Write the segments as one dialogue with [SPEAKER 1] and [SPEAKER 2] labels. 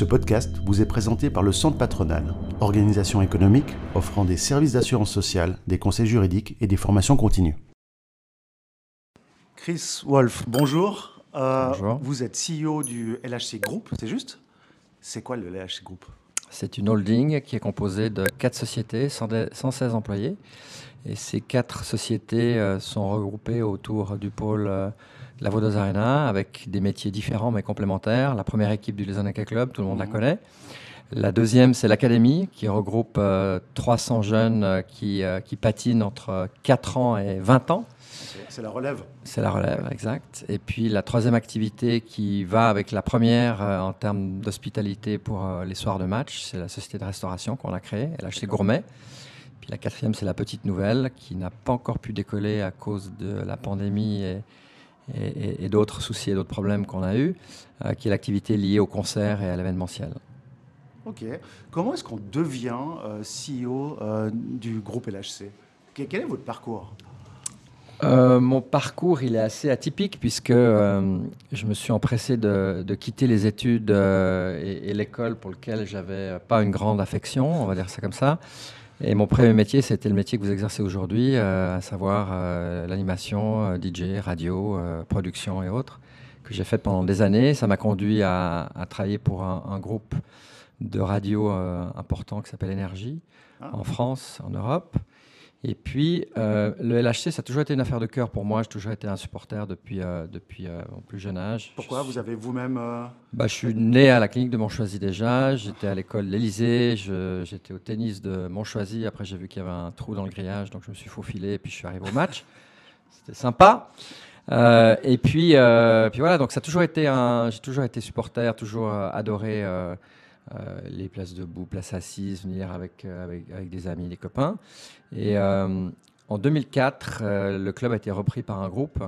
[SPEAKER 1] Ce podcast vous est présenté par le Centre Patronal, organisation économique offrant des services d'assurance sociale, des conseils juridiques et des formations continues. Chris Wolf, bonjour.
[SPEAKER 2] Euh, bonjour.
[SPEAKER 1] Vous êtes CEO du LHC Group, c'est juste? C'est quoi le LHC Group?
[SPEAKER 2] C'est une holding qui est composée de quatre sociétés, 116 employés. Et ces quatre sociétés euh, sont regroupées autour du pôle euh, la Vaudoise Arena avec des métiers différents mais complémentaires. La première équipe du Lesonaka Club, tout le monde la mhm. connaît. La deuxième, c'est l'Académie, qui regroupe 300 euh, jeunes euh, qui, euh, qui, patinent entre 4 ans et 20 ans.
[SPEAKER 1] C'est la relève.
[SPEAKER 2] C'est la relève, exact. Et puis la troisième activité qui va avec la première en termes d'hospitalité pour les soirs de match, c'est la société de restauration qu'on a créée, LHC Gourmet. Puis la quatrième, c'est la petite nouvelle, qui n'a pas encore pu décoller à cause de la pandémie et, et, d'autres soucis et d'autres problèmes qu'on a eus, euh, qui est l'activité liée au concert et à l'événementiel.
[SPEAKER 1] Ok. Comment est-ce qu'on devient euh, CEO euh, du groupe LHC Quel est votre parcours?
[SPEAKER 2] Mon parcours, il est assez atypique puisque je me suis empressé de, quitter les études et, et l'école pour lequel j'avais pas une grande affection, on va dire ça comme ça. Et mon premier métier, c'était le métier que vous exercez aujourd'hui, euh, à savoir euh, l'animation, euh, DJ, radio, production et autres, que j'ai fait pendant des années. Ça m'a conduit à, travailler pour un, groupe de radio important qui s'appelle Énergie, ah. en France, en Europe. Et puis, euh, le LHC, ça a toujours été une affaire de cœur pour moi. J'ai toujours été un supporter depuis, euh, depuis euh, mon plus jeune âge.
[SPEAKER 1] Pourquoi Vous avez vous-même...
[SPEAKER 2] Bah, je suis né à la clinique de Montchoisy déjà. J'étais à l'école l'Élysée. J'étais au tennis de Montchoisy. Après, j'ai vu qu'il y avait un trou dans le grillage. Donc, je me suis faufilé et puis je suis arrivé au match. C'était sympa. et puis, puis voilà, donc ça a toujours été un... J'ai toujours été supporter, toujours adoré euh, les places debout, places assises, venir avec, euh, avec, avec, des amis, des copains. Et euh, en 2004, le club a été repris par un groupe.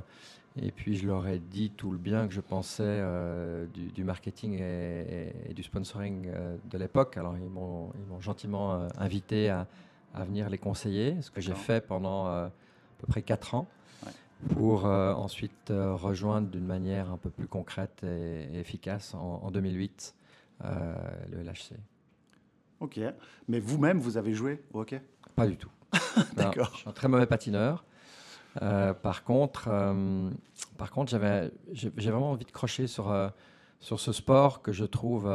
[SPEAKER 2] Et puis je leur ai dit tout le bien que je pensais du, marketing et, du sponsoring de l'époque. Alors ils m'ont gentiment invité à, à, venir les conseiller, ce que j'ai fait pendant à peu près 4 ans, pour ensuite rejoindre d'une manière un peu plus concrète et, efficace en, en 2008 euh, le LHC.
[SPEAKER 1] Ok. Mais vous-même, vous avez joué au hockey?
[SPEAKER 2] Pas du tout.
[SPEAKER 1] D'accord.
[SPEAKER 2] Je suis un très mauvais patineur. Euh, par contre, euh, par contre, j'avais, j'ai vraiment envie de crocher sur, sur ce sport que je trouve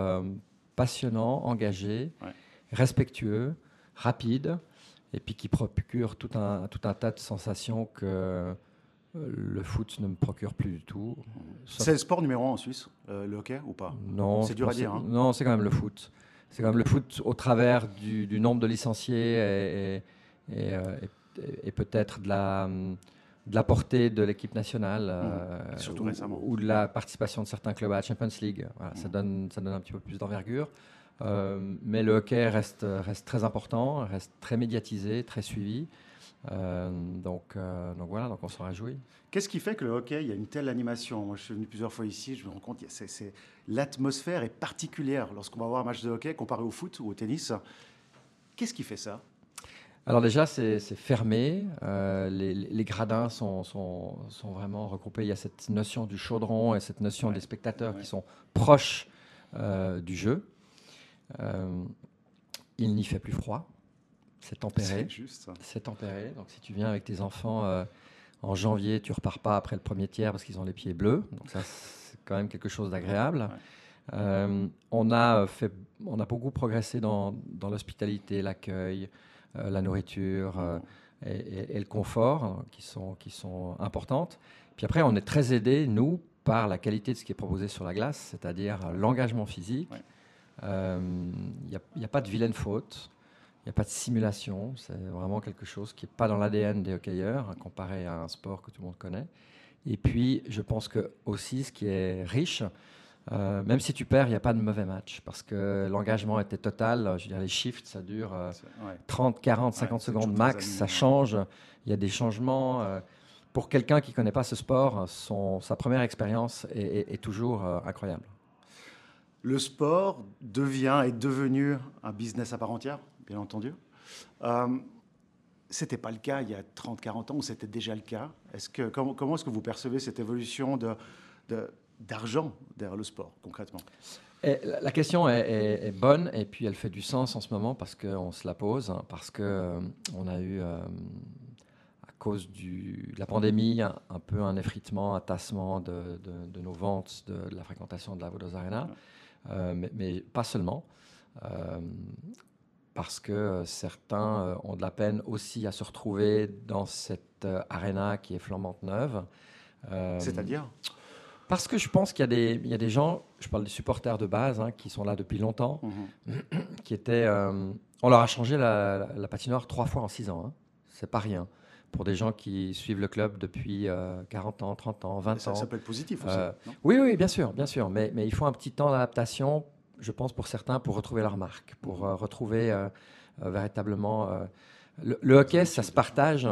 [SPEAKER 2] passionnant, engagé, respectueux, rapide, et puis qui procure tout un, tout un tas de sensations que le foot ne me procure plus du tout.
[SPEAKER 1] C'est le sport numéro un en Suisse, euh, le hockey ou pas?
[SPEAKER 2] Non.
[SPEAKER 1] C'est dur à dire. Hein.
[SPEAKER 2] Non, c'est quand même le foot. C'est quand même le foot au travers du, nombre de licenciés et, euh, peut-être de la, de la portée de l'équipe nationale.
[SPEAKER 1] Euh, Surtout
[SPEAKER 2] ou,
[SPEAKER 1] récemment.
[SPEAKER 2] Ou de la participation de certains clubs à la Champions League. ça, donne, ça donne un petit peu plus d'envergure. mais le hockey reste, reste très important, reste très médiatisé, très suivi. Euh, donc, euh, donc voilà, donc on s'en réjouit.
[SPEAKER 1] Qu'est-ce qui fait que le hockey, il y a une telle animation? Moi, je suis venu plusieurs fois ici, je me rends compte, c'est, l'atmosphère est particulière lorsqu'on va voir un match de hockey comparé au foot ou au tennis. Qu'est-ce qui fait ça?
[SPEAKER 2] Alors déjà, c'est, fermé, euh, les, gradins sont, sont, sont, vraiment regroupés, il y a cette notion du chaudron et cette notion des spectateurs qui sont proches du jeu. il n'y fait plus froid, c'est tempéré.
[SPEAKER 1] C'est juste.
[SPEAKER 2] C'est tempéré. Donc si tu viens avec tes enfants euh, en janvier, tu repars pas après le premier tiers parce qu'ils ont les pieds bleus. Donc ça, c'est quand même quelque chose d'agréable. Euh, on, a fait, on a beaucoup progressé dans, dans l'hospitalité, l'accueil, euh, la nourriture et, le confort hein, qui, sont, qui sont importantes. Puis après, on est très aidé, nous, par la qualité de ce qui est proposé sur la glace, c'est-à-dire l'engagement physique. Il n'y a, a, pas de vilaine faute. Il n'y a pas de simulation, c'est vraiment quelque chose qui n'est pas dans l'ADN des hockeyeurs, hein, comparé à un sport que tout le monde connaît. Et puis, je pense que aussi, ce qui est riche, euh, même si tu perds, il n'y a pas de mauvais match, parce que l'engagement était total. Je veux dire, les shifts, ça dure 30, 40, 50 secondes max, ça change. Il y a des changements. Euh, pour quelqu'un qui ne connaît pas ce sport, son, sa première expérience est, toujours euh, incroyable.
[SPEAKER 1] Le sport devient, est devenu un business à part entière? Bien entendu. Euh, c'était pas le cas il y a 30-40 ans, ou c'était déjà le cas? Est-ce que, comment, comment est-ce que vous percevez cette évolution de, de, d'argent derrière le sport, concrètement?
[SPEAKER 2] La question est, bonne et puis elle fait du sens en ce moment parce qu'on se la pose, hein, parce qu'on euh, on a eu, euh, à cause du, de la pandémie, un, peu un effritement, un tassement de, nos ventes, de, la fréquentation de la Vodos Arena, euh, mais, pas seulement. Parce que certains ont de la peine aussi à se retrouver dans cette arena qui est flambante neuve.
[SPEAKER 1] C'est-à-dire?
[SPEAKER 2] parce que je pense qu'il y, a des gens, je parle des supporters de base, hein, qui sont là depuis longtemps, mhm. qui étaient. Euh, on leur a changé la, patinoire trois fois en six ans. Hein. C'est pas rien. Pour des gens qui suivent le club depuis 40 euh, ans, 30 ans, 20 ans.
[SPEAKER 1] Ça peut être positif aussi. Euh,
[SPEAKER 2] oui, oui, bien sûr, bien sûr. Mais, mais il faut un petit temps d'adaptation, je pense, pour certains, pour retrouver leur marque, pour mhm. retrouver véritablement. Le, le, hockey, ça se partage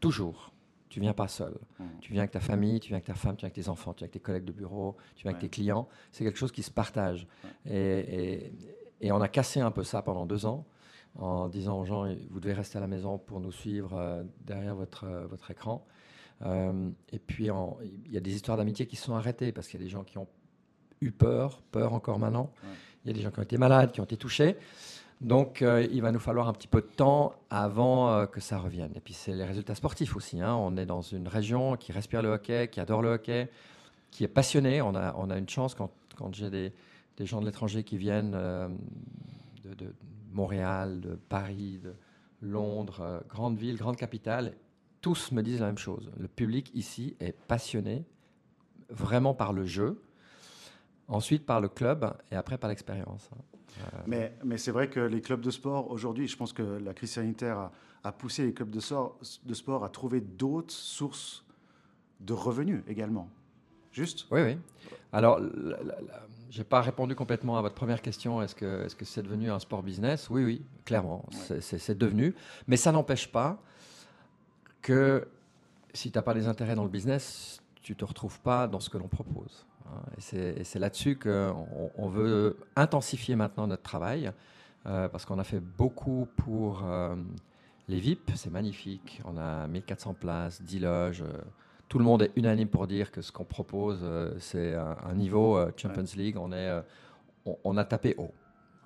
[SPEAKER 2] toujours. Tu viens pas seul. Mmh. Tu viens avec ta famille, tu viens avec ta femme, tu viens avec tes enfants, tu viens avec tes collègues de bureau, tu viens avec tes clients. C'est quelque chose qui se partage. Et, on a cassé un peu ça pendant deux ans en disant aux gens, vous devez rester à la maison pour nous suivre euh, derrière votre, euh, votre écran. Euh, et puis, il y a des histoires d'amitié qui se sont arrêtées parce qu'il y a des gens qui ont eu peur, peur encore maintenant. Il y a des gens qui ont été malades, qui ont été touchés. Donc, euh, il va nous falloir un petit peu de temps avant euh, que ça revienne. Et puis, c'est les résultats sportifs aussi. Hein. On est dans une région qui respire le hockey, qui adore le hockey, qui est passionnée. On a, on a une chance quand, quand j'ai des, des, gens de l'étranger qui viennent euh, de, Montréal, de Paris, de Londres, grande ville, grande capitale. Tous me disent la même chose. Le public ici est passionné, vraiment par le jeu, ensuite par le club et après par l'expérience.
[SPEAKER 1] Euh, mais, mais c'est vrai que les clubs de sport, aujourd'hui, je pense que la crise sanitaire a, poussé les clubs de, de sport à trouver d'autres sources de revenus également. Juste?
[SPEAKER 2] Oui, oui. Alors, je n'ai pas répondu complètement à votre première question. Est-ce que c'est -ce c'est devenu un sport business? Oui, oui, clairement. C'est devenu. Mais ça n'empêche pas que si tu n'as pas les intérêts dans le business, tu ne te retrouves pas dans ce que l'on propose. Et c'est là-dessus qu'on on veut intensifier maintenant notre travail, euh, parce qu'on a fait beaucoup pour euh, les VIP, c'est magnifique. On a 1400 places, 10 loges. Euh, tout le monde est unanime pour dire que ce qu'on propose, c'est un, niveau Champions League. On, est, on, a tapé haut.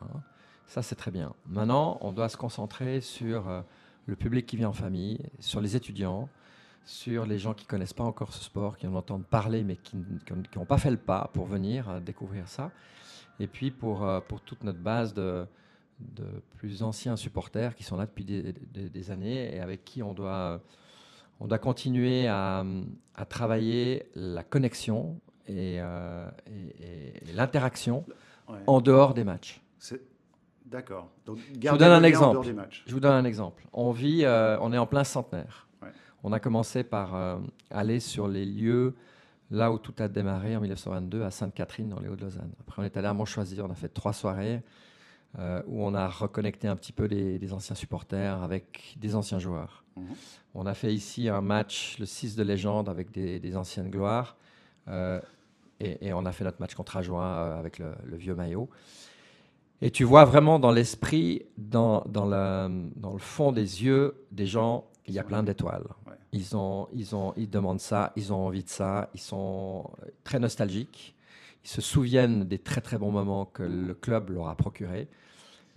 [SPEAKER 2] Hein. Ça, c'est très bien. Maintenant, on doit se concentrer sur le public qui vient en famille, sur les étudiants, sur les gens qui connaissent pas encore ce sport, qui en entendent parler, mais qui n'ont pas fait le pas pour venir euh, découvrir ça. Et puis pour, euh, pour toute notre base de, de, plus anciens supporters qui sont là depuis des, années et avec qui on doit, on doit continuer à, à travailler la connexion et, euh, et, l'interaction en dehors des matchs.
[SPEAKER 1] D'accord.
[SPEAKER 2] Je vous donne un exemple. Je vous donne un exemple. On vit, on est en plein centenaire. On a commencé par euh, aller sur les lieux là où tout a démarré en 1922 à Sainte-Catherine dans les Hauts-de-Lausanne. Après, on est allé à Montchoisy, on a fait trois soirées euh, où on a reconnecté un petit peu les, anciens supporters avec des anciens joueurs. Mhm. On a fait ici un match, le 6 de légende, avec des, anciennes gloires. Euh, et, on a fait notre match contre Ajoin avec le, vieux maillot. Et tu vois vraiment dans l'esprit, dans, dans, dans, le fond des yeux des gens, il y a plein d'étoiles. Ils, ont, ils, ont, ils demandent ça, ils ont envie de ça, ils sont très nostalgiques. Ils se souviennent des très très bons moments que le club leur a procurés.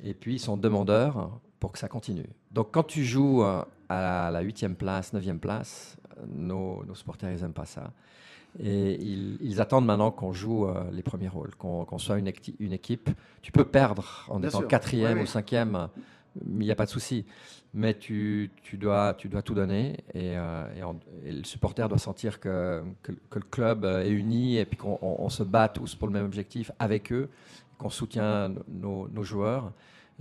[SPEAKER 2] Et puis ils sont demandeurs pour que ça continue. Donc quand tu joues euh, à la 8e place, 9e place, nos, nos supporters, ils n'aiment pas ça. Et ils, attendent maintenant qu'on joue euh, les premiers rôles, qu'on soit une, une, équipe. Tu peux perdre en étant quatrième ou cinquième il n'y a pas de souci. Mais tu, tu, dois, tu dois tout donner et, euh, le supporter doit sentir que, que, le club est uni et puis qu'on se bat tous pour le même objectif avec eux, qu'on soutient nos, nos, joueurs.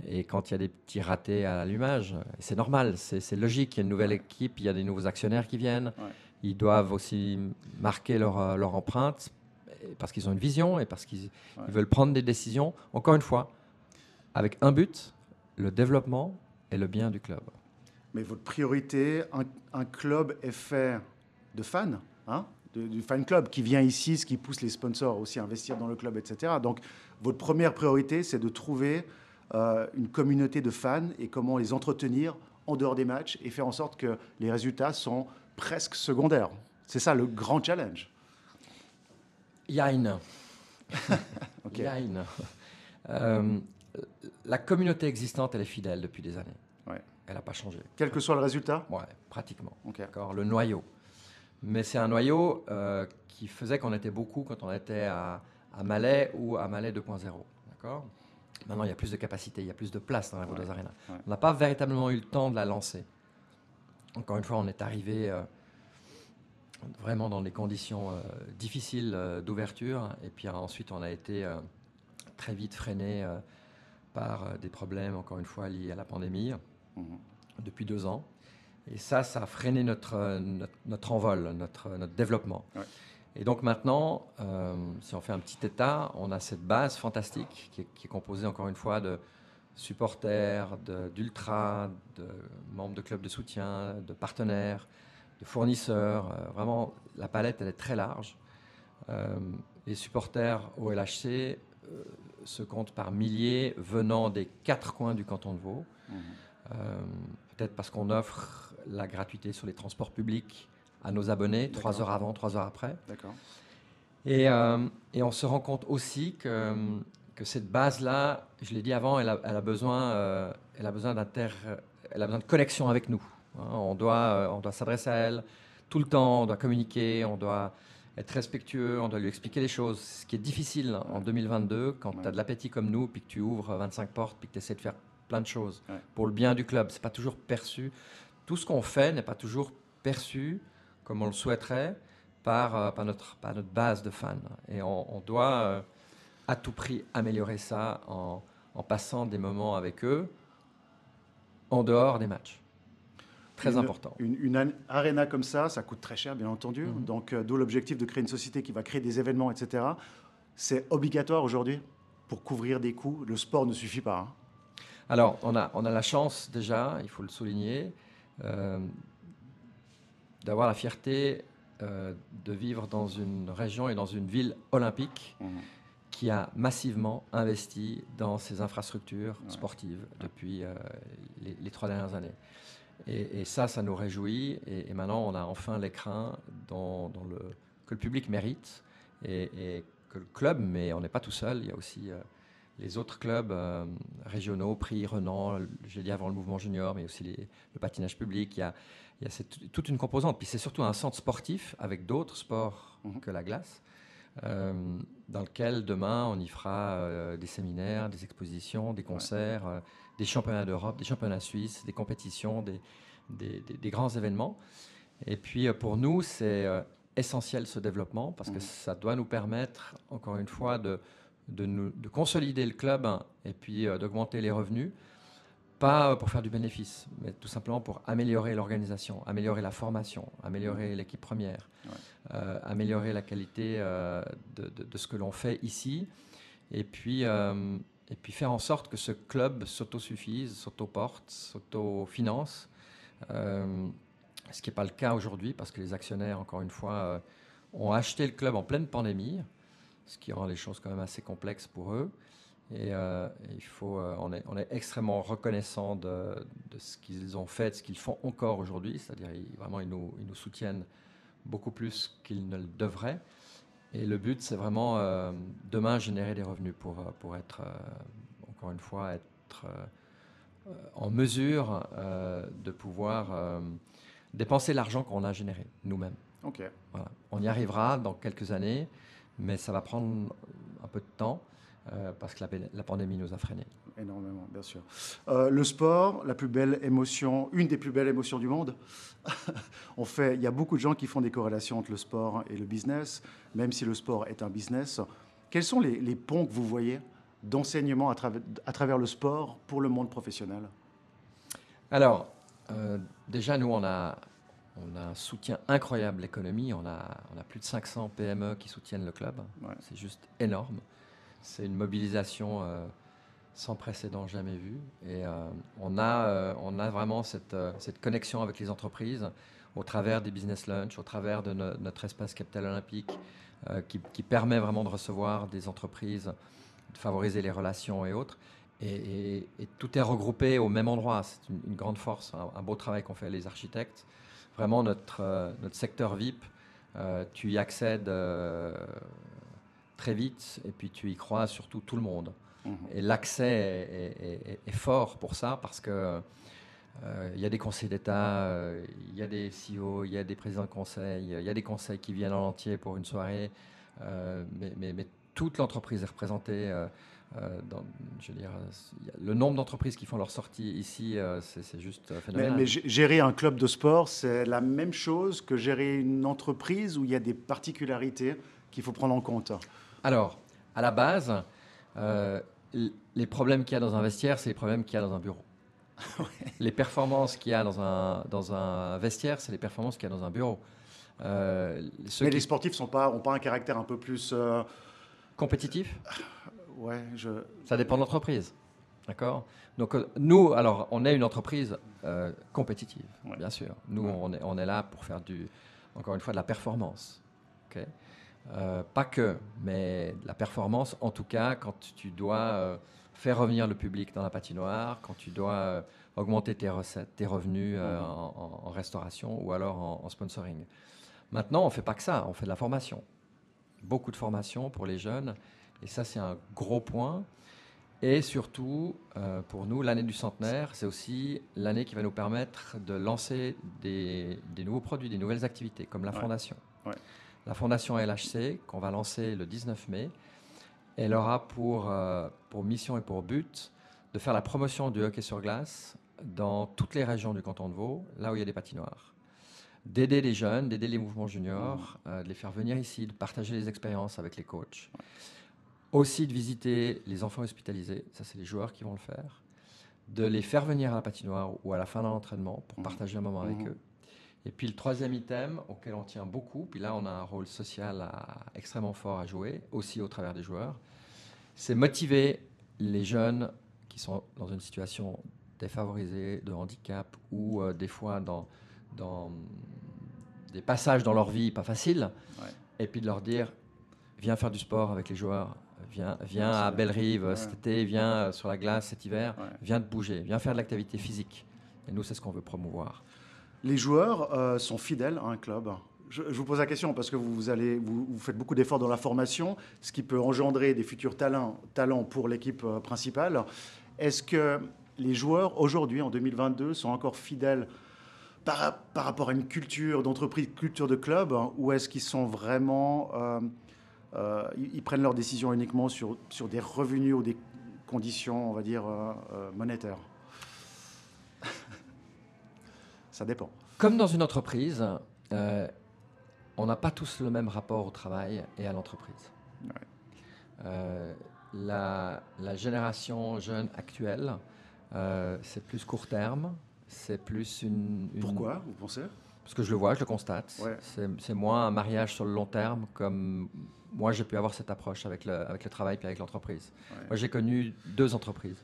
[SPEAKER 2] Et quand il y a des petits ratés à l'allumage, c'est normal, c'est logique. Il y a une nouvelle équipe, il y a des nouveaux actionnaires qui viennent. Ils doivent aussi marquer leur, leur empreinte parce qu'ils ont une vision et parce qu'ils veulent prendre des décisions. Encore une fois, avec un but, le développement et le bien du club.
[SPEAKER 1] Mais votre priorité, un, club est fait de fans, hein, du fan club qui vient ici, ce qui pousse les sponsors aussi à investir dans le club, etc. Donc votre première priorité, c'est de trouver euh, une communauté de fans et comment les entretenir en dehors des matchs et faire en sorte que les résultats sont presque secondaires. C'est ça le grand challenge.
[SPEAKER 2] Yain. Yain. Euh, la communauté existante, elle est fidèle depuis des années.
[SPEAKER 1] Ouais.
[SPEAKER 2] Elle n'a pas changé.
[SPEAKER 1] Quel que soit le résultat?
[SPEAKER 2] Ouais, pratiquement. D'accord, le noyau. Mais c'est un noyau euh, qui faisait qu'on était beaucoup quand on était à, à Malais ou à Malais 2.0. D'accord? Maintenant, il y a plus de capacité, il y a plus de place dans la Vodos
[SPEAKER 1] Ouais,
[SPEAKER 2] Arena.
[SPEAKER 1] ouais.
[SPEAKER 2] On n'a pas véritablement eu le temps de la lancer. Encore une fois, on est arrivé euh, vraiment dans des conditions euh, difficiles d'ouverture. Et puis ensuite, on a été très vite freiné par euh, des problèmes, encore une fois, liés à la pandémie
[SPEAKER 1] Mhm.
[SPEAKER 2] depuis deux ans. Et ça, ça a freiné notre, euh, notre, notre envol, notre, notre développement.
[SPEAKER 1] Ouais.
[SPEAKER 2] Et donc maintenant, euh, si on fait un petit état, on a cette base fantastique qui est, qui est composée encore une fois de supporters, de- d'ultras, de, membres de clubs de soutien, de partenaires, de fournisseurs. Euh, vraiment, la palette, elle est très large. Euh, les supporters au LHC euh, se comptent par milliers venant des quatre coins du canton de Vaud.
[SPEAKER 1] Mhm.
[SPEAKER 2] Euh, Peut-être parce qu'on offre la gratuité sur les transports publics à nos abonnés, trois heures avant, trois heures après.
[SPEAKER 1] D'accord.
[SPEAKER 2] Et, euh, et on se rend compte aussi que, que cette base-là, je l'ai dit avant, elle a, elle a besoin, euh, elle a besoin d'inter, elle a besoin de connexion avec nous. hein. on doit, on doit s'adresser à elle tout le temps, on doit communiquer, on doit être respectueux, on doit lui expliquer les choses. Ce qui est difficile en 2022, quand tu
[SPEAKER 1] Ouais.
[SPEAKER 2] as de l'appétit comme nous, puis que tu ouvres 25 portes, puis que tu essaies de faire plein de choses
[SPEAKER 1] Ouais.
[SPEAKER 2] pour le bien du club. C'est pas toujours perçu. Tout ce qu'on fait n'est pas toujours perçu comme on le souhaiterait par, euh, par, notre, par notre base de fans. Et on, on doit euh, à tout prix améliorer ça en, en passant des moments avec eux en dehors des matchs. Très
[SPEAKER 1] Une-
[SPEAKER 2] important.
[SPEAKER 1] Une, une an- arena comme ça, ça coûte très cher, bien entendu.
[SPEAKER 2] Mhm.
[SPEAKER 1] Donc, euh, d'où l'objectif de créer une société qui va créer des événements, etc. C'est obligatoire aujourd'hui pour couvrir des coûts. Le sport ne suffit pas. hein.
[SPEAKER 2] Alors, on a, on a la chance déjà, il faut le souligner, euh, d'avoir la fierté euh, de vivre dans une région et dans une ville olympique
[SPEAKER 1] Mhm.
[SPEAKER 2] qui a massivement investi dans ses infrastructures
[SPEAKER 1] Ouais.
[SPEAKER 2] sportives depuis euh, les, les trois dernières années. Et, et ça, ça nous réjouit. Et, et maintenant, on a enfin l'écrin le, que le public mérite et, et que le club, mais on n'est pas tout seul. Il y a aussi euh, les autres clubs euh, régionaux, Prix, Renan, j'ai dit avant le mouvement junior, mais aussi les- le patinage public. Il y a, il y a cette- toute une composante. Puis c'est surtout un centre sportif avec d'autres sports
[SPEAKER 1] Mhm.
[SPEAKER 2] que la glace. euh, dans lequel demain on y fera des séminaires, des expositions, des concerts, des championnats d'Europe, des championnats suisses, des compétitions, des, des- des- des grands événements. Et puis euh, pour nous, c'est euh, essentiel ce développement parce que
[SPEAKER 1] Mhm.
[SPEAKER 2] ça doit nous permettre, encore une fois, de, de, nous- de consolider le club hein, et puis euh, d'augmenter les revenus. Pas pour faire du bénéfice, mais tout simplement pour améliorer l'organisation, améliorer la formation, améliorer l'équipe première,
[SPEAKER 1] Ouais.
[SPEAKER 2] euh, améliorer la qualité euh, de, de- de ce que l'on fait ici, et puis, euh, et puis faire en sorte que ce club s'autosuffise, s'autoporte, s'autofinance, euh, ce qui n'est pas le cas aujourd'hui parce que les actionnaires, encore une fois, euh, ont acheté le club en pleine pandémie, ce qui rend les choses quand même assez complexes pour eux. Et, euh, il faut, euh, on, est, extrêmement reconnaissant de, ce qu'ils ont fait, de ce qu'ils font encore aujourd'hui. C'est-à-dire, vraiment, ils nous soutiennent beaucoup plus qu'ils ne le devraient. Et le but, c'est vraiment euh, demain générer des revenus pour, euh, pour être, euh, encore une fois, être euh, en mesure de pouvoir dépenser l'argent qu'on a généré nous-mêmes.
[SPEAKER 1] Ok.
[SPEAKER 2] Voilà. On y arrivera dans quelques années, mais ça va prendre un peu de temps parce que la, la pandémie nous a freinés.
[SPEAKER 1] Énormément, bien sûr. Euh, le sport, la plus belle émotion, une des plus belles émotions du monde. On fait, il y a beaucoup de gens qui font des corrélations entre le sport et le business, même si le sport est un business. Quels sont les, les ponts que vous voyez d'enseignement à, travers- à travers le sport pour le monde professionnel?
[SPEAKER 2] Alors, euh, déjà, nous, on a, on a un soutien incroyable de l'économie. On a, on a plus de 500 PME qui soutiennent le club.
[SPEAKER 1] Ouais.
[SPEAKER 2] C'est juste énorme. C'est une mobilisation euh, sans précédent, jamais vue. Et euh, on, a, euh, on a vraiment cette, euh, cette connexion avec les entreprises au travers des business lunch, au travers de no- notre espace Capital Olympique, qui, qui permet vraiment de recevoir des entreprises, de favoriser les relations et autres. Et, tout est regroupé au même endroit. C'est une, grande force, un, beau travail qu'ont fait les architectes. Vraiment, notre, notre secteur VIP, tu y accèdes très vite et puis tu y crois surtout tout le monde.
[SPEAKER 1] Mhm.
[SPEAKER 2] Et l'accès est, est, fort pour ça parce que euh, il y a des conseils d'État, euh, il y a des CEO, il y a des présidents de conseil, il y a des conseils qui viennent en entier pour une soirée, euh, mais, mais, mais, toute l'entreprise est représentée. Dans, je veux dire, le nombre d'entreprises qui font leur sortie ici, c'est juste phénoménal.
[SPEAKER 1] Mais, mais, gérer un club de sport, c'est la même chose que gérer une entreprise où il y a des particularités qu'il faut prendre en compte.
[SPEAKER 2] Alors, à la base, les problèmes qu'il y a dans un vestiaire, c'est les problèmes qu'il y a dans un bureau. les performances qu'il y a dans un, dans un vestiaire, c'est les performances qu'il y a dans un bureau.
[SPEAKER 1] Euh, Mais les sportifs n'ont pas, ont pas un caractère un peu plus... Euh,
[SPEAKER 2] Compétitif?
[SPEAKER 1] Ouais, je...
[SPEAKER 2] Ça dépend de l'entreprise. D'accord? Donc euh, nous, alors, on est une entreprise compétitive, bien sûr. Nous, on, est, on est là pour faire du, encore une fois, de la performance. Pas que, mais la performance, en tout cas, quand tu dois faire revenir le public dans la patinoire, quand tu dois euh, augmenter tes recettes, tes revenus euh, en, restauration ou alors en, sponsoring. Maintenant, on ne fait pas que ça, on fait de la formation. Beaucoup de formation pour les jeunes, et ça c'est un gros point. Et surtout, euh, pour nous, l'année du centenaire, c'est aussi l'année qui va nous permettre de lancer des, nouveaux produits, des nouvelles activités, comme la fondation. La fondation LHC, qu'on va lancer le 19 mai, elle aura pour, euh, pour mission et pour but de faire la promotion du hockey sur glace dans toutes les régions du canton de Vaud, là où il y a des patinoires. D'aider les jeunes, d'aider les mouvements juniors, euh, de les faire venir ici, de partager les expériences avec les coachs. Aussi de visiter les enfants hospitalisés, ça c'est les joueurs qui vont le faire. De les faire venir à la patinoire ou à la fin d'un entraînement pour mmh. partager un moment avec mmh. eux. Et puis le troisième item auquel on tient beaucoup, puis là on a un rôle social extrêmement fort à jouer, aussi au travers des joueurs, c'est motiver les jeunes qui sont dans une situation défavorisée, de handicap, ou euh, des fois dans, dans des passages dans leur vie pas faciles, et puis de leur dire, viens faire du sport avec les joueurs, viens, viens à Belle-Rive cet été, viens euh, sur la glace cet hiver, viens te bouger, viens faire de l'activité physique. Et nous, c'est ce qu'on veut promouvoir.
[SPEAKER 1] Les joueurs euh, sont fidèles à un club je, vous pose la question parce que vous, faites beaucoup d'efforts dans la formation, ce qui peut engendrer des futurs talents, talents pour l'équipe euh, principale. Est-ce que les joueurs aujourd'hui, en 2022, sont encore fidèles par, rapport à une culture d'entreprise, culture de club, ou est-ce qu'ils sont vraiment, euh, ils, prennent leurs décisions uniquement sur des revenus ou des conditions, on va dire, monétaires? Ça dépend.
[SPEAKER 2] Comme dans une entreprise, on n'a pas tous le même rapport au travail et à l'entreprise. Euh, la, génération jeune actuelle, euh, c'est plus court terme, c'est plus une,
[SPEAKER 1] Pourquoi, vous pensez?
[SPEAKER 2] Parce que je le vois, je le constate. C'est moins un mariage sur le long terme comme moi j'ai pu avoir cette approche avec le, avec le travail et avec l'entreprise. Moi j'ai connu deux entreprises.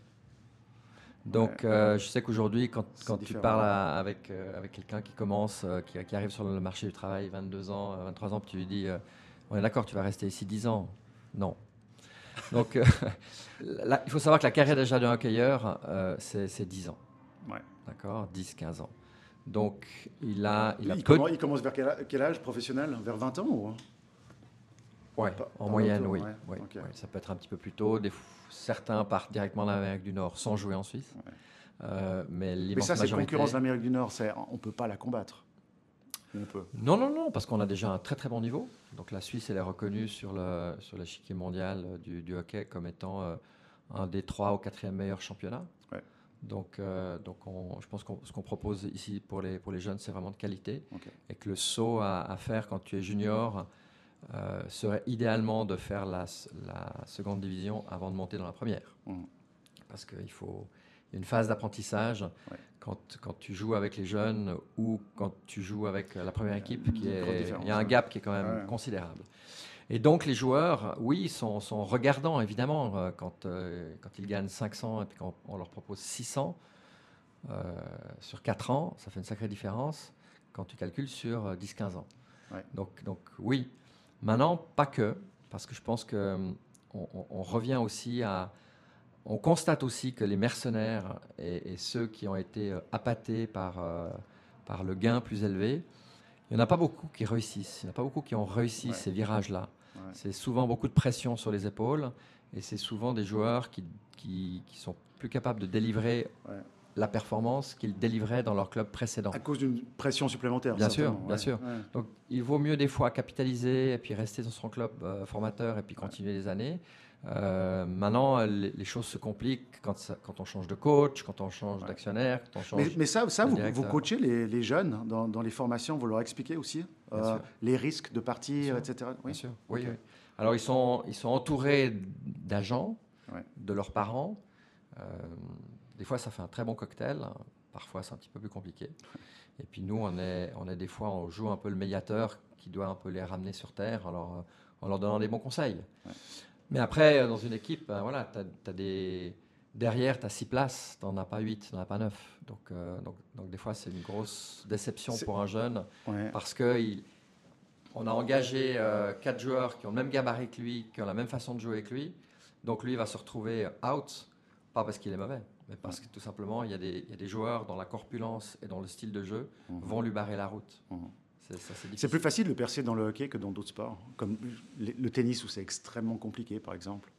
[SPEAKER 2] Donc, euh, je sais qu'aujourd'hui, quand, quand tu parles avec, euh, avec quelqu'un qui commence, euh, qui, qui, arrive sur le marché du travail, 22 ans, 23 ans, puis tu lui dis On est d'accord, tu vas rester ici 10 ans Non. Donc, il faut savoir que la carrière déjà d'un hockeyeur, c'est 10 ans.
[SPEAKER 1] Ouais.
[SPEAKER 2] D'accord? 10, 15 ans. Donc, il a.
[SPEAKER 1] Il, a commence, il commence vers quel âge, professionnel? Vers 20 ans ou...
[SPEAKER 2] Ouais, en moyenne, oui. Ça peut être un petit peu plus tôt. Des certains partent directement en Amérique du Nord sans jouer en Suisse.
[SPEAKER 1] Euh, mais, mais ça, c'est la concurrence de l'Amérique du Nord. On ne peut pas la combattre.
[SPEAKER 2] On peut. Non, non, non, parce qu'on a déjà un très très bon niveau. Donc la Suisse, elle est reconnue sur le sur l'échiquier mondial du, du, hockey comme étant euh, un des trois ou quatrième meilleurs championnats. Donc, euh, donc je pense que ce qu'on propose ici pour les, pour les jeunes, c'est vraiment de qualité. Et que le saut à, à, faire quand tu es junior, euh, serait idéalement de faire la, seconde division avant de monter dans la première. Mmh. Parce qu'il faut une phase d'apprentissage quand, quand, tu joues avec les jeunes ou quand tu joues avec la première équipe. Qui est, il y a un gap qui est quand même considérable. Et donc les joueurs, oui, sont, sont regardants évidemment euh, quand, euh, quand ils gagnent 500 et puis quand on leur propose 600 sur 4 ans, ça fait une sacrée différence quand tu calcules sur 10-15 ans. Donc, donc oui, Maintenant, pas que, parce que je pense qu'on on, revient aussi à... On constate aussi que les mercenaires et, ceux qui ont été euh, appâtés par, euh, par le gain plus élevé, Il n'y en a pas beaucoup qui réussissent. Il n'y en a pas beaucoup qui ont réussi ces virages-là. C'est souvent beaucoup de pression sur les épaules et c'est souvent des joueurs qui, qui, sont plus capables de délivrer la performance qu'ils délivraient dans leur club précédent.
[SPEAKER 1] À cause d'une pression supplémentaire.
[SPEAKER 2] Bien sûr, bien sûr. Donc il vaut mieux des fois capitaliser et puis rester dans son club euh, formateur et puis continuer les années. Euh, maintenant, les, choses se compliquent quand, quand, on change de coach, quand on change d'actionnaire, quand on change.
[SPEAKER 1] Mais, ça, ça vous, vous, coachez les, jeunes dans, les formations, vous leur expliquez aussi euh, les risques de partir, etc.
[SPEAKER 2] Oui, bien sûr. Oui, Alors ils sont, ils sont entourés d'agents, de leurs parents. Des fois, ça fait un très bon cocktail. Parfois, c'est un petit peu plus compliqué. Et puis nous, on est, on est des fois, on joue un peu le médiateur qui doit un peu les ramener sur terre en leur, en leur donnant des bons conseils. Mais après, dans une équipe, ben voilà, as, des... derrière, tu as six places, tu n'en as pas huit, tu n'en as pas neuf. Donc, euh, donc, donc, des fois, c'est une grosse déception pour un jeune parce que on a engagé euh, quatre joueurs qui ont le même gabarit que lui, qui ont la même façon de jouer que lui. Donc lui va se retrouver out, pas parce qu'il est mauvais, mais parce que tout simplement, il y, a des, il y, a des, joueurs dans la corpulence et dans le style de jeu mhm. vont lui barrer la route. Mhm.
[SPEAKER 1] C'est plus facile de percer dans le hockey que dans d'autres sports, comme le tennis où c'est extrêmement compliqué, par exemple.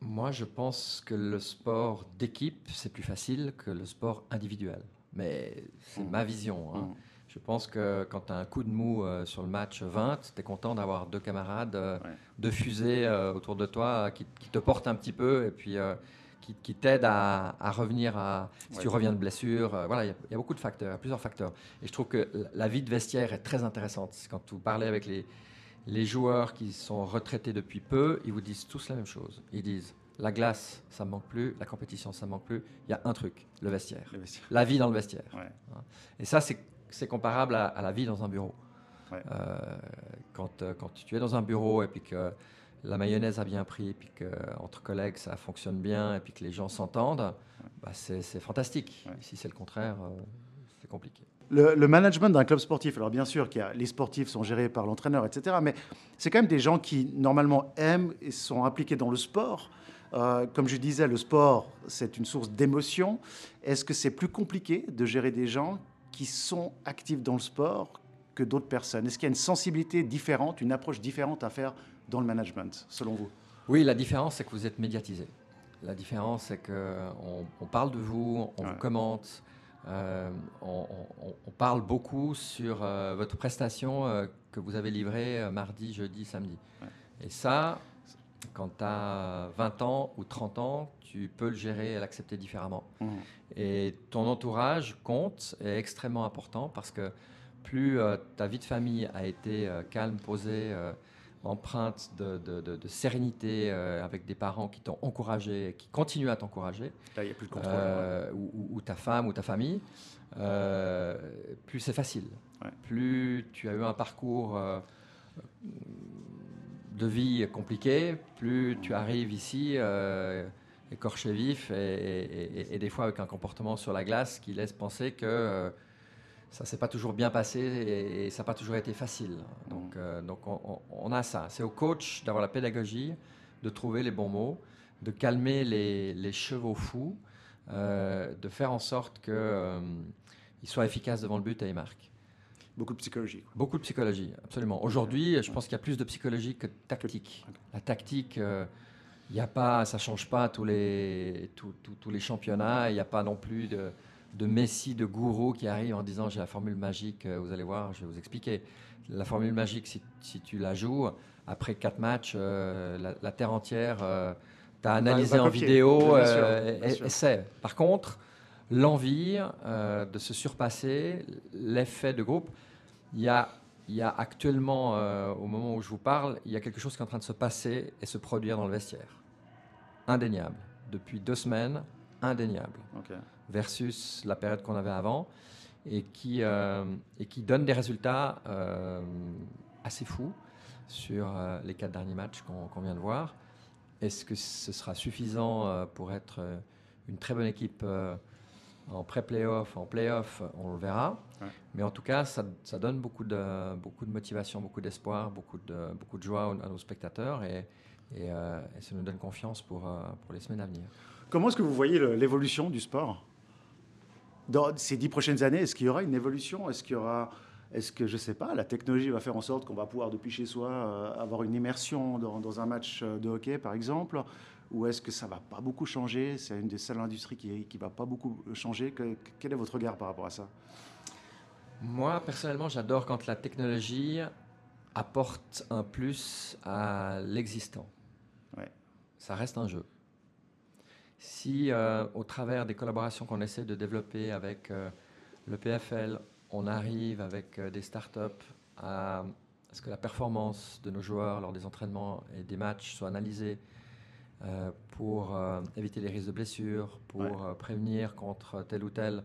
[SPEAKER 2] Moi, je pense que le sport d'équipe, c'est plus facile que le sport individuel. Mais c'est mhm. ma vision. Hein. Je pense que quand tu as un coup de mou euh, sur le match 20, tu es content d'avoir deux camarades, euh, deux fusées euh, autour de toi qui, qui, te portent un petit peu et puis qui, qui t'aident à, revenir à. Si tu reviens de blessure, euh, voilà, il y, a beaucoup de facteurs, plusieurs facteurs. Et je trouve que la vie de vestiaire est très intéressante. Quand vous parlez avec les, les joueurs qui sont retraités depuis peu, ils vous disent tous la même chose. Ils disent la glace, ça me manque plus, la compétition, ça me manque plus. Il y a un truc, le vestiaire. La vie dans le vestiaire. Hein. Et ça, c'est comparable à, la vie dans un bureau. Euh, quand, euh, quand tu es dans un bureau et puis que la mayonnaise a bien pris, et puis qu'entre collègues ça fonctionne bien, et puis que les gens s'entendent, bah, c'est fantastique. Si c'est le contraire, euh, c'est compliqué.
[SPEAKER 1] Le, management d'un club sportif, alors bien sûr, a, les sportifs sont gérés par l'entraîneur, etc., mais c'est quand même des gens qui normalement aiment et sont impliqués dans le sport. Euh, comme je disais, le sport, c'est une source d'émotion. Est-ce que c'est plus compliqué de gérer des gens qui sont actifs dans le sport que d'autres personnes? Est-ce qu'il y a une sensibilité différente, une approche différente à faire dans le management, selon vous?
[SPEAKER 2] Oui, la différence, c'est que vous êtes médiatisé. La différence, c'est qu'on on parle de vous, on vous commente, euh, on, parle beaucoup sur euh, votre prestation euh, que vous avez livrée mardi, jeudi, samedi. Et ça, quand tu as 20 ans ou 30 ans, tu peux le gérer et l'accepter différemment. Mmh. Et ton entourage compte, est extrêmement important parce que plus ta vie de famille a été calme, posée, empreinte de, de, sérénité euh, avec des parents qui t'ont encouragé, qui continuent à t'encourager.
[SPEAKER 1] Là, il n'y a plus de contrôle. Euh,
[SPEAKER 2] ou, ta femme ou ta famille, euh, plus c'est facile. Plus tu as eu un parcours de vie compliqué, plus tu arrives ici écorché vif et, et, des fois avec un comportement sur la glace qui laisse penser que ça s'est pas toujours bien passé et, ça n'a pas toujours été facile. Donc, euh, donc on, a ça. C'est au coach d'avoir la pédagogie, de trouver les bons mots, de calmer les, chevaux fous, euh, de faire en sorte qu'ils euh, soient efficaces devant le but et ils marquent.
[SPEAKER 1] Beaucoup de psychologie.
[SPEAKER 2] Beaucoup de psychologie, absolument. Aujourd'hui, je pense qu'il y a plus de psychologie que de tactique. La tactique, il n'y a pas, ça change pas tous les, tous les championnats. Il n'y a pas non plus de de messie, de gourou qui arrive en disant j'ai la formule magique, euh, vous allez voir, je vais vous expliquer. La formule magique, si, tu la joues, après quatre matchs, euh, la, terre entière euh, t'a analysé en vidéo, essaie. Par contre, l'envie de se surpasser, l'effet de groupe, il y a, il y a actuellement, au moment où je vous parle, il y a quelque chose qui est en train de se passer et se produire dans le vestiaire. Indéniable. Depuis deux semaines, indéniable versus la période qu'on avait avant et qui, euh, et qui donne des résultats euh, assez fous sur euh, les quatre derniers matchs qu'on vient de voir. Est-ce que ce sera suffisant pour être une très bonne équipe en pré-playoff, en playoff On le verra. Mais en tout cas, ça, ça, donne beaucoup de, beaucoup de motivation, beaucoup d'espoir, beaucoup de, beaucoup de joie à nos spectateurs et, et, et ça nous donne confiance pour, pour les semaines à venir.
[SPEAKER 1] Comment est-ce que vous voyez l'évolution du sport? Dans ces dix prochaines années Est-ce qu'il y aura une évolution? Est-ce qu'il y aura est-ce que, je ne sais pas, la technologie va faire en sorte qu'on va pouvoir, depuis chez soi, euh, avoir une immersion dans, un match de hockey, par exemple? Ou est-ce que ça ne va pas beaucoup changer? C'est une des seules industries qui ne va pas beaucoup changer. quel est votre regard par rapport à ça?
[SPEAKER 2] Moi, personnellement, j'adore quand la technologie apporte un plus à l'existant. Ouais. Ça reste un jeu. Si, euh, au travers des collaborations qu'on essaie de développer avec euh, le PFL, on arrive avec euh, des startups à ce que la performance de nos joueurs lors des entraînements et des matchs soit analysée pour éviter les risques de blessures, pour prévenir contre tel ou tel,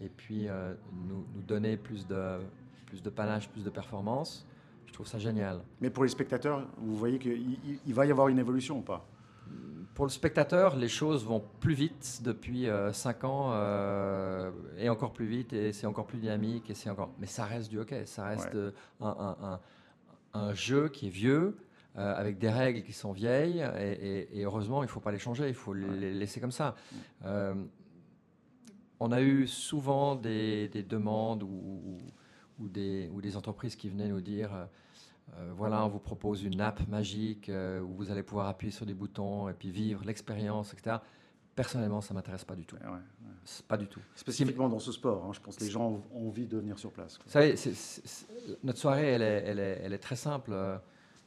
[SPEAKER 2] et puis nous, donner plus de, plus de panache, plus de performance. Je trouve ça génial.
[SPEAKER 1] Mais pour les spectateurs, vous voyez qu'il va y avoir une évolution ou pas?
[SPEAKER 2] Pour le spectateur, les choses vont plus vite depuis 5 euh, ans euh, et encore plus vite et c'est encore plus dynamique et c'est encore. Mais ça reste du hockey, ça reste euh, un, jeu qui est vieux. avec des règles qui sont vieilles et, heureusement il ne faut pas les changer, il faut les laisser comme ça. on a eu souvent des, demandes ou, ou, des, ou, des, entreprises qui venaient nous dire euh, voilà, on vous propose une app magique euh, où vous allez pouvoir appuyer sur des boutons et puis vivre l'expérience, etc. Personnellement, ça m'intéresse pas du tout. Pas du tout.
[SPEAKER 1] Spécifiquement dans ce sport, hein, je pense que les gens ont envie de venir sur place.
[SPEAKER 2] Vous savez, notre soirée, elle est, elle est, très simple.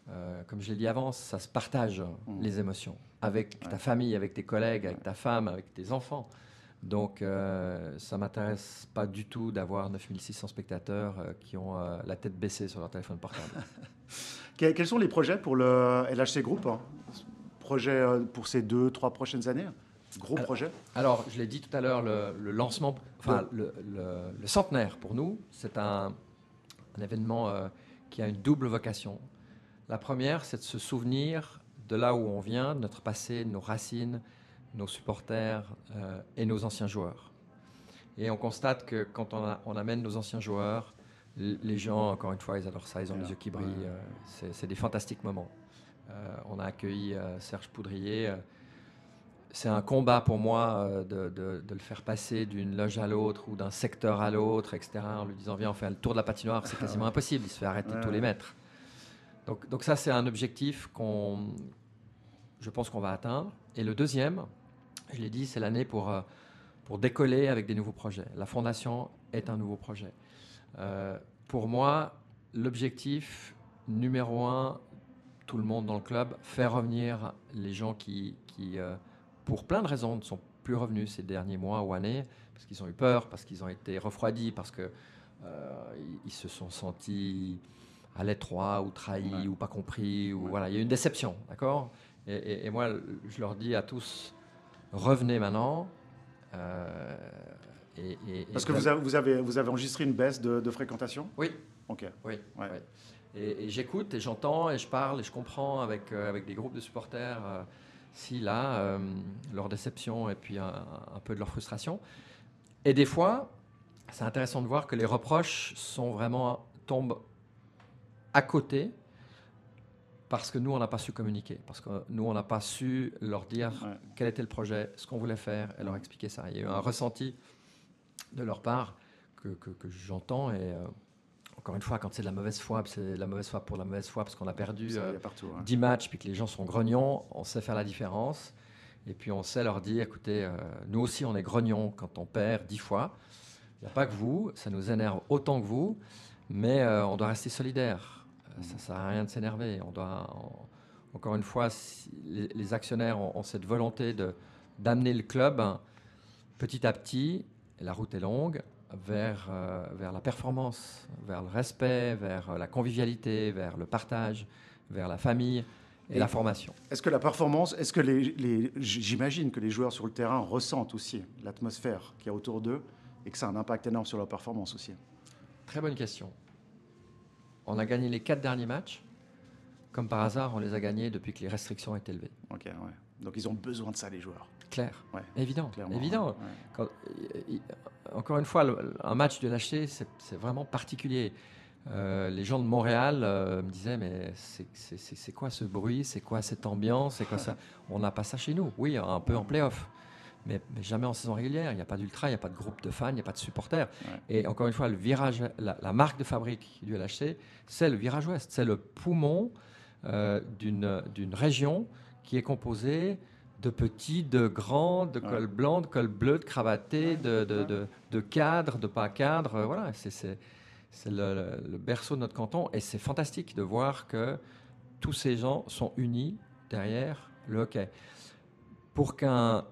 [SPEAKER 2] Euh, comme je l'ai dit avant, ça se partage mmh. les émotions avec ta famille, avec tes collègues, avec ta femme, avec tes enfants. Donc, euh, ça m'intéresse pas du tout d'avoir 9600 spectateurs euh, qui ont euh, la tête baissée sur leur téléphone portable.
[SPEAKER 1] Quels sont les projets pour le LHC Group hein? Projet pour ces deux, trois prochaines années? Gros projet?
[SPEAKER 2] Alors, je l'ai dit tout à l'heure, le, lancement, enfin, le, centenaire pour nous, c'est un, un, événement qui a une double vocation. La première, c'est de se souvenir de là où on vient, de notre passé, de nos racines, nos supporters euh, et nos anciens joueurs. Et on constate que quand on, amène nos anciens joueurs, les gens, encore une fois, ils adorent ça, ils ont les yeux qui brillent. Euh, c'est des fantastiques moments. Euh, on a accueilli Serge Poudrier. C'est un combat pour moi de, le faire passer d'une loge à l'autre ou d'un secteur à l'autre, etc. En lui disant, viens, on fait le tour de la patinoire. C'est quasiment impossible. Il se fait arrêter tous les mètres. Donc, donc ça, c'est un objectif qu'on, je pense qu'on va atteindre. Et le deuxième, je l'ai dit, c'est l'année pour, euh, pour décoller avec des nouveaux projets. La fondation est un nouveau projet. Euh, pour moi, l'objectif numéro un, tout le monde dans le club, faire revenir les gens qui, qui euh, pour plein de raisons, ne sont plus revenus ces derniers mois ou années, parce qu'ils ont eu peur, parce qu'ils ont été refroidis, parce qu'ils ils se sont sentis à l'étroit ou trahis ou pas compris. Ou, voilà, il y a une déception, d'accord? Et, et, moi, je leur dis à tous, revenez maintenant. Euh,
[SPEAKER 1] et, Parce que vous avez, vous, avez, vous avez enregistré une baisse de, fréquentation?
[SPEAKER 2] Oui. Ok. Oui. Et, j'écoute et j'entends et je parle et je comprends avec, euh, avec des groupes de supporters euh, si là, leur déception et puis un, un, peu de leur frustration. Et des fois, c'est intéressant de voir que les reproches sont vraiment tombent à côté parce que nous, on n'a pas su communiquer, parce que nous, on n'a pas su leur dire quel était le projet, ce qu'on voulait faire, et leur expliquer ça. Il y a eu un ressenti de leur part que, que, j'entends, et euh, encore une fois, quand c'est de la mauvaise foi, c'est de la mauvaise foi pour la mauvaise foi, parce qu'on a perdu 10 euh, matchs, puis que les gens sont grognons, on sait faire la différence, et puis on sait leur dire, écoutez, euh, nous aussi, on est grognons quand on perd 10 fois. Il n'y a pas que vous, ça nous énerve autant que vous, mais on doit rester solidaire ça ne sert à rien de s'énerver. On doit, encore une fois, les, actionnaires ont, cette volonté d'amener le club petit à petit, la route est longue, vers, euh, vers la performance, vers le respect, vers la convivialité, vers le partage, vers la famille et, la formation.
[SPEAKER 1] Est-ce que la performance, est-ce que les, j'imagine que les joueurs sur le terrain ressentent aussi l'atmosphère qu'il y a autour d'eux et que ça a un impact énorme sur leur performance aussi?
[SPEAKER 2] Très bonne question. On a gagné les quatre derniers matchs. Comme par hasard, on les a gagnés depuis que les restrictions étaient levées.
[SPEAKER 1] Ok, ouais. Donc ils ont besoin de ça, les joueurs.
[SPEAKER 2] Clair, ouais. évident. évident. encore une fois, un match de lâcheté, c'est vraiment particulier. Euh, les gens de Montréal euh, me disaient mais c'est quoi ce bruit, c'est quoi cette ambiance, c'est quoi ça? On n'a pas ça chez nous. Oui, un peu en playoff, mais, jamais en saison régulière. Il n'y a pas d'ultra, il n'y a pas de groupe de fans, il n'y a pas de supporters. Et encore une fois, le virage, la, marque de fabrique du LHC, c'est le virage ouest, c'est le poumon euh, d'une région qui est composée de petits, de grands, de col blanc, de col bleu, de cravatés, de, de, de, cadres, de pas cadres. Voilà, c'est le, le, berceau de notre canton et c'est fantastique de voir que tous ces gens sont unis derrière le hockey. Pour qu'un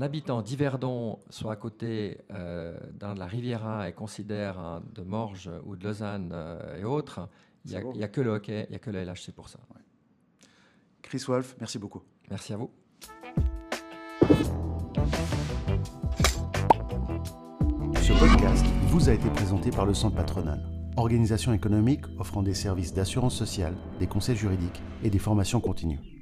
[SPEAKER 2] habitant d'Yverdon soit à côté euh, d'un de la Riviera et considère de Morges ou de Lausanne euh, et autres, il n'y a, que le hockey, il n'y a que le LHC pour ça.
[SPEAKER 1] Chris Wolf, merci beaucoup.
[SPEAKER 2] Merci à vous.
[SPEAKER 3] Ce podcast vous a été présenté par le Centre patronal, organisation économique offrant des services d'assurance sociale, des conseils juridiques et des formations continues.